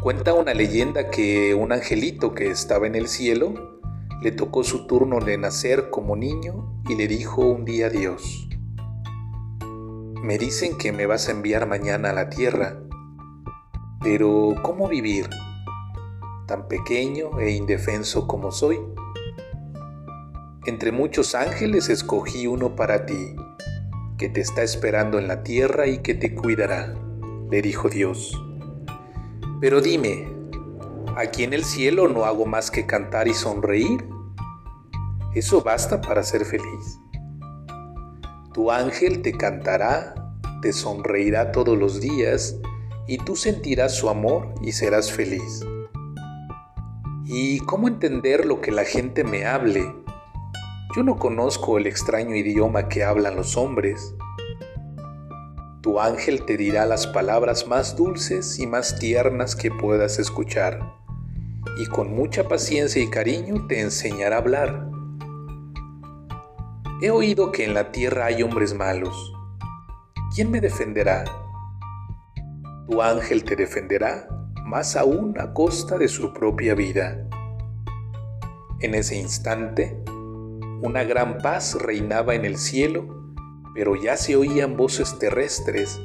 Cuenta una leyenda que un angelito que estaba en el cielo le tocó su turno de nacer como niño y le dijo un día a Dios, me dicen que me vas a enviar mañana a la tierra, pero ¿cómo vivir? Tan pequeño e indefenso como soy. Entre muchos ángeles escogí uno para ti, que te está esperando en la tierra y que te cuidará, le dijo Dios. Pero dime, ¿aquí en el cielo no hago más que cantar y sonreír? ¿Eso basta para ser feliz? Tu ángel te cantará, te sonreirá todos los días y tú sentirás su amor y serás feliz. ¿Y cómo entender lo que la gente me hable? Yo no conozco el extraño idioma que hablan los hombres. Tu ángel te dirá las palabras más dulces y más tiernas que puedas escuchar, y con mucha paciencia y cariño te enseñará a hablar. He oído que en la tierra hay hombres malos. ¿Quién me defenderá? Tu ángel te defenderá, más aún a costa de su propia vida. En ese instante, una gran paz reinaba en el cielo pero ya se oían voces terrestres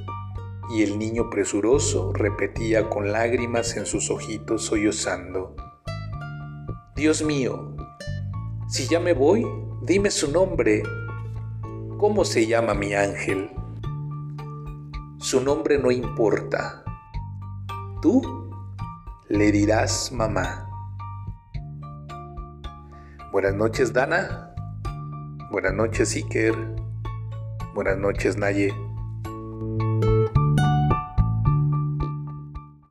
y el niño presuroso repetía con lágrimas en sus ojitos sollozando, Dios mío, si ya me voy, dime su nombre. ¿Cómo se llama mi ángel? Su nombre no importa. Tú le dirás mamá. Buenas noches, Dana. Buenas noches, Iker. Buenas noches, Naye.